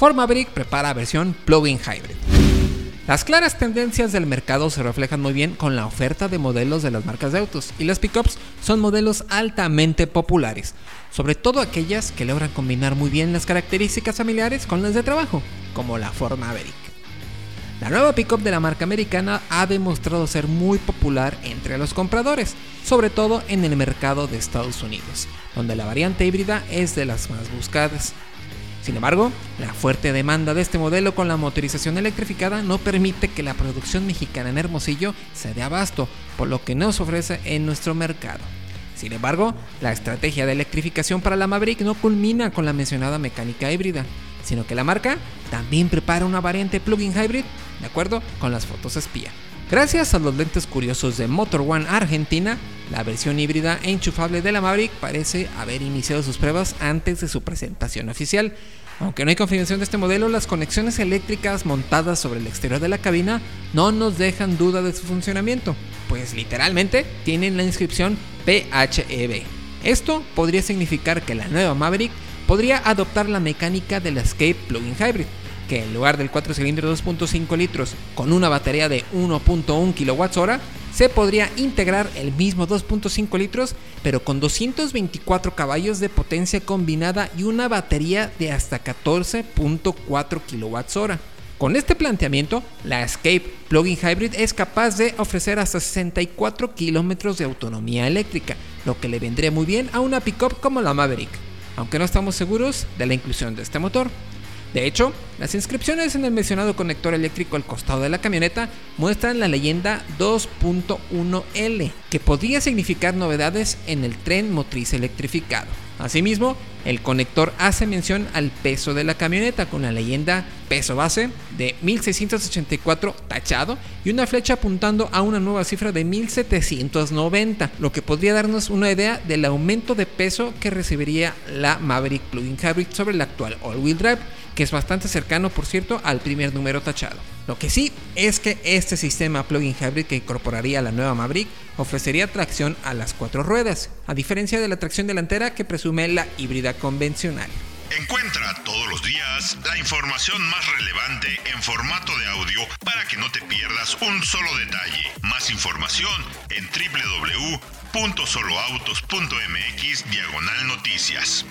Ford Maverick prepara versión plug-in hybrid. Las claras tendencias del mercado se reflejan muy bien con la oferta de modelos de las marcas de autos y las pickups son modelos altamente populares, sobre todo aquellas que logran combinar muy bien las características familiares con las de trabajo, como la Ford Maverick. La nueva pickup de la marca americana ha demostrado ser muy popular entre los compradores, sobre todo en el mercado de Estados Unidos, donde la variante híbrida es de las más buscadas. Sin embargo, la fuerte demanda de este modelo con la motorización electrificada no permite que la producción mexicana en Hermosillo se dé abasto, por lo que no se ofrece en nuestro mercado. Sin embargo, la estrategia de electrificación para la Maverick no culmina con la mencionada mecánica híbrida, sino que la marca también prepara una variante plug-in hybrid, de acuerdo con las fotos espía. Gracias a los lentes curiosos de Motor One Argentina, la versión híbrida e enchufable de la Maverick parece haber iniciado sus pruebas antes de su presentación oficial. Aunque no hay confirmación de este modelo, las conexiones eléctricas montadas sobre el exterior de la cabina no nos dejan duda de su funcionamiento, pues literalmente tienen la inscripción PHEV. Esto podría significar que la nueva Maverick podría adoptar la mecánica del Escape Plug-in Hybrid, que en lugar del 4 cilindros 2.5 litros con una batería de 1.1 kWh, se podría integrar el mismo 2.5 litros, pero con 224 caballos de potencia combinada y una batería de hasta 14.4 kWh. Con este planteamiento, la Escape Plug-in Hybrid es capaz de ofrecer hasta 64 kilómetros de autonomía eléctrica, lo que le vendría muy bien a una pickup como la Maverick, aunque no estamos seguros de la inclusión de este motor. De hecho, las inscripciones en el mencionado conector eléctrico al costado de la camioneta muestran la leyenda 2.1L, que podría significar novedades en el tren motriz electrificado. Asimismo, el conector hace mención al peso de la camioneta con la leyenda peso base de 1684 tachado y una flecha apuntando a una nueva cifra de 1790, lo que podría darnos una idea del aumento de peso que recibiría la Maverick Plug-in Hybrid sobre el actual all-wheel drive que es bastante cercano, por cierto, al primer número tachado. Lo que sí es que este sistema plug-in hybrid que incorporaría la nueva Maverick ofrecería tracción a las cuatro ruedas, a diferencia de la tracción delantera que presume la híbrida convencional. Encuentra todos los días la información más relevante en formato de audio para que no te pierdas un solo detalle. Más información en www.soloautos.mx diagonal noticias.